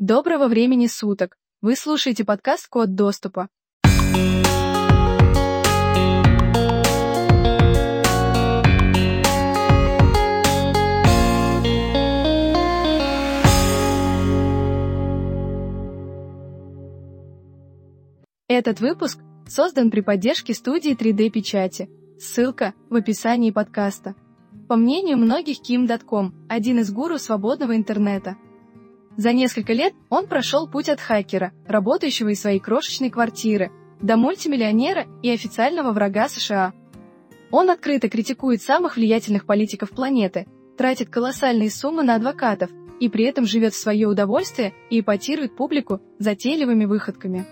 Доброго времени суток! Вы слушаете подкаст «Код доступа». Этот выпуск создан при поддержке студии 3D-печати. Ссылка в описании подкаста. По мнению многих, Kim.com – один из гуру свободного интернета. За несколько лет он прошел путь от хакера, работающего из своей крошечной квартиры, до мультимиллионера и официального врага США. Он открыто критикует самых влиятельных политиков планеты, тратит колоссальные суммы на адвокатов и при этом живет в свое удовольствие и эпатирует публику затейливыми выходками.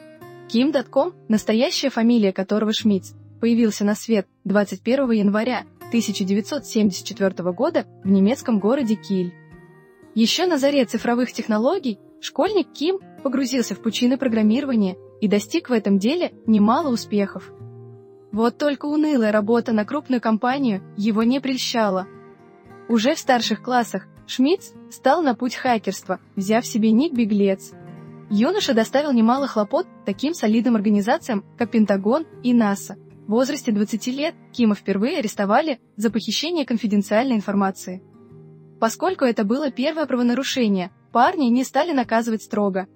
Kim.com, настоящая фамилия которого Шмидц, появился на свет 21 января 1974 года в немецком городе Киль. Еще на заре цифровых технологий школьник Ким погрузился в пучины программирования и достиг в этом деле немало успехов. Вот только унылая работа на крупную компанию его не прельщала. Уже в старших классах Шмидц стал на путь хакерства, взяв себе ник «Беглец». Юноша доставил немало хлопот таким солидным организациям, как Пентагон и НАСА – в возрасте 20 лет Кима впервые арестовали за похищение конфиденциальной информации. Поскольку это было первое правонарушение, парни не стали наказывать строго.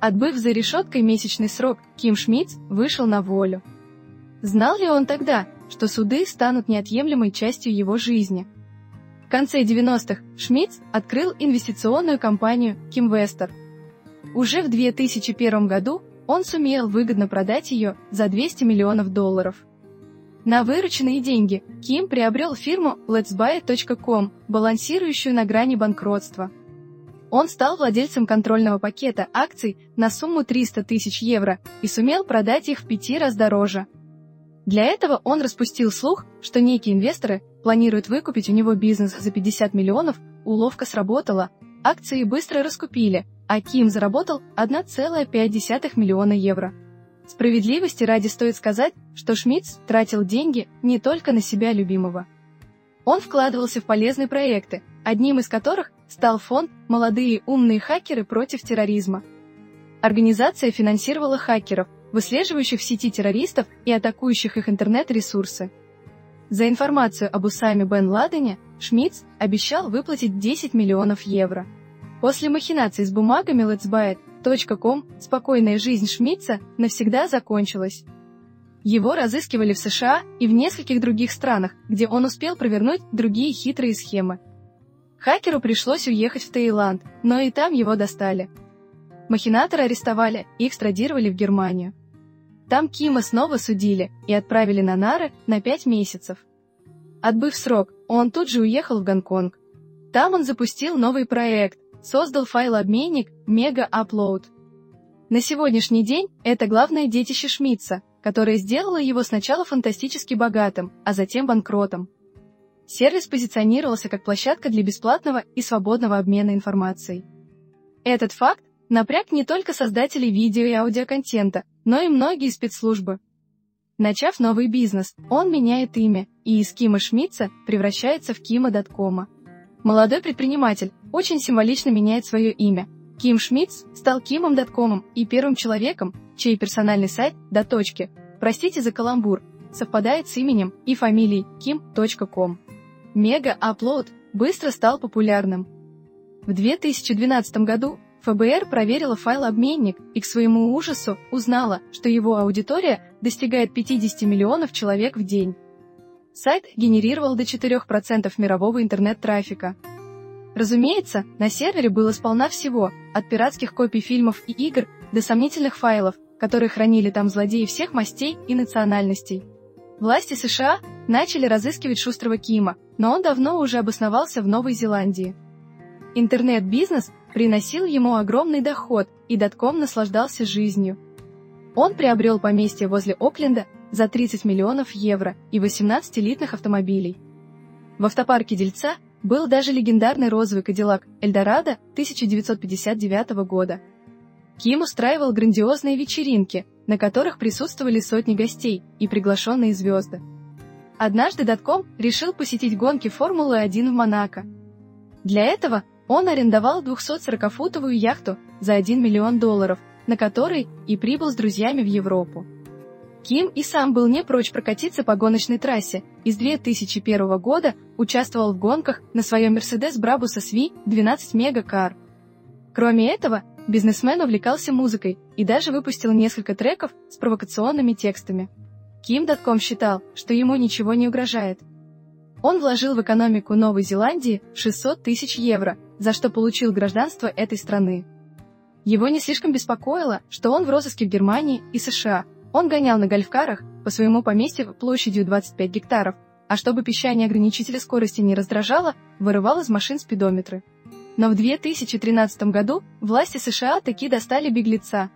Отбыв за решеткой месячный срок, Ким Шмидц вышел на волю. Знал ли он тогда, что суды станут неотъемлемой частью его жизни? В конце 90-х Шмидц открыл инвестиционную компанию Кимвестер. Уже в 2001 году он сумел выгодно продать ее за 200 миллионов долларов. На вырученные деньги Ким приобрел фирму letsbuy.com, балансирующую на грани банкротства. Он стал владельцем контрольного пакета акций на сумму 300 тысяч евро и сумел продать их в пяти раз дороже. Для этого он распустил слух, что некие инвесторы планируют выкупить у него бизнес за 50 миллионов, уловка сработала, акции быстро раскупили, а Ким заработал 1,5 миллиона евро. Справедливости ради стоит сказать, что Шмидц тратил деньги не только на себя любимого. Он вкладывался в полезные проекты, одним из которых стал фонд «Молодые умные хакеры против терроризма». Организация финансировала хакеров, выслеживающих в сети террористов и атакующих их интернет-ресурсы. За информацию об Усаме бен Ладене Шмидц обещал выплатить 10 миллионов евро. После махинаций с бумагами letsbuy.com спокойная жизнь Шмидца навсегда закончилась. Его разыскивали в США и в нескольких других странах, где он успел провернуть другие хитрые схемы. Хакеру пришлось уехать в Таиланд, но и там его достали. Махинаторы арестовали и экстрадировали в Германию. Там Кима снова судили и отправили на нары на пять месяцев. Отбыв срок, он тут же уехал в Гонконг. Там он запустил новый проект, создал файлообменник Mega Upload. На сегодняшний день это главное детище Шмидца, которое сделало его сначала фантастически богатым, а затем банкротом. Сервис позиционировался как площадка для бесплатного и свободного обмена информацией. Этот факт напряг не только создателей видео и аудиоконтента, но и многие спецслужбы. Начав новый бизнес, он меняет имя и из Кима Шмидца превращается в Кима Даткома. Молодой предприниматель очень символично меняет свое имя. Ким Шмидц стал Кимом Даткомом и первым человеком, чей персональный сайт до точки, простите за каламбур, совпадает с именем и фамилией kim.com. Мега Upload быстро стал популярным. В 2012 году ФБР проверила файлообменник и к своему ужасу узнала, что его аудитория достигает 50 миллионов человек в день. Сайт генерировал до 4% мирового интернет-трафика. Разумеется, на сервере было сполна всего, от пиратских копий фильмов и игр до сомнительных файлов, которые хранили там злодеи всех мастей и национальностей. Власти США начали разыскивать шустрого Кима, но он давно уже обосновался в Новой Зеландии. Интернет-бизнес приносил ему огромный доход, и Датком наслаждался жизнью. Он приобрел поместье возле Окленда за 30 миллионов евро и 18 элитных автомобилей. В автопарке Дельца был даже легендарный розовый Кадиллак Эльдорадо 1959 года. Ким устраивал грандиозные вечеринки, на которых присутствовали сотни гостей и приглашенные звезды. Однажды Датком решил посетить гонки Формулы-1 в Монако. Для этого Он арендовал 240-футовую яхту за 1 миллион долларов, на которой и прибыл с друзьями в Европу. Ким и сам был не прочь прокатиться по гоночной трассе и с 2001 года участвовал в гонках на своем Mercedes Brabus SV 12 Мегакар. Кроме этого, бизнесмен увлекался музыкой и даже выпустил несколько треков с провокационными текстами. Ким.com считал, что ему ничего не угрожает. Он вложил в экономику Новой Зеландии 600 тысяч евро, за что получил гражданство этой страны. Его не слишком беспокоило, что он в розыске в Германии и США – он гонял на гольфкарах по своему поместью площадью 25 гектаров, а чтобы пищание ограничителя скорости не раздражало, вырывал из машин спидометры. Но в 2013 году власти США таки достали беглеца.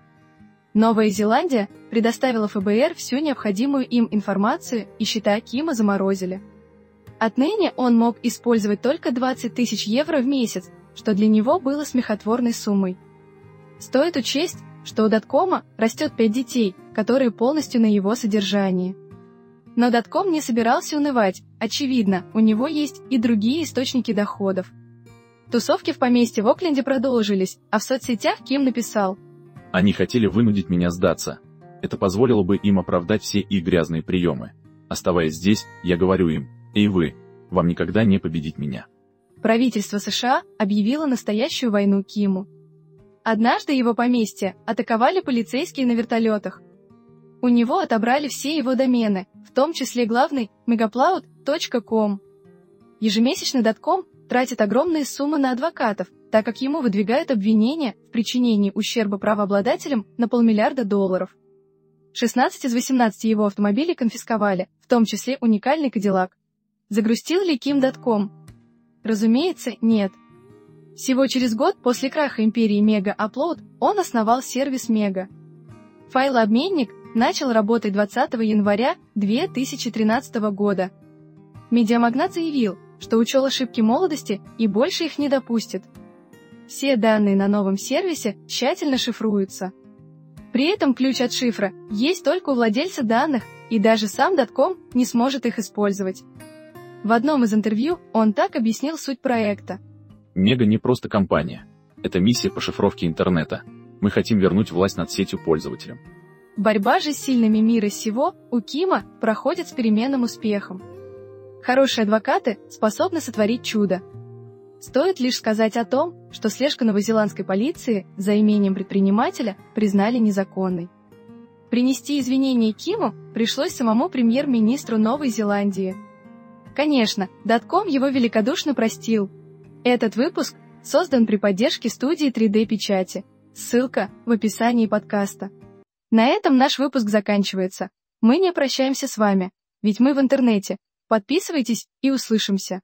Новая Зеландия предоставила ФБР всю необходимую им информацию и счета Кима заморозили. Отныне он мог использовать только 20 тысяч евро в месяц, что для него было смехотворной суммой. Стоит учесть, что у Даткома растет пять детей, которые полностью на его содержании. Но Датком не собирался унывать, очевидно, у него есть и другие источники доходов. Тусовки в поместье в Окленде продолжились, а в соцсетях Ким написал. Они хотели вынудить меня сдаться. Это позволило бы им оправдать все их грязные приемы. Оставаясь здесь, я говорю им, «Эй вы, вам никогда не победить меня». Правительство США объявило настоящую войну Киму. Однажды его поместье атаковали полицейские на вертолетах. У него отобрали все его домены, в том числе главный megaploud.com. Ежемесячно Датком тратит огромные суммы на адвокатов, так как ему выдвигают обвинения в причинении ущерба правообладателям на полмиллиарда долларов. 16 из 18 его автомобилей конфисковали, в том числе уникальный Кадиллак. Загрустил ли Ким Датком? Разумеется, нет. Всего через год после краха империи Mega Upload он основал сервис Mega. Файлообменник начал работать 20 января 2013 года. Медиамагнат заявил, что учел ошибки молодости и больше их не допустит. Все данные на новом сервисе тщательно шифруются. При этом ключ от шифра есть только у владельца данных, и даже сам Датком не сможет их использовать. В одном из интервью он так объяснил суть проекта – Мега не просто компания. Это миссия по шифровке интернета. Мы хотим вернуть власть над сетью пользователям. Борьба же с сильными мира сего у Кима проходит с переменным успехом. Хорошие адвокаты способны сотворить чудо. Стоит лишь сказать о том, что слежка новозеландской полиции за имением предпринимателя признали незаконной. Принести извинения Киму пришлось самому премьер-министру Новой Зеландии. Конечно, Датком его великодушно простил, этот выпуск создан при поддержке студии 3D-печати. Ссылка в описании подкаста. На этом наш выпуск заканчивается. Мы не прощаемся с вами, ведь мы в интернете. Подписывайтесь и услышимся.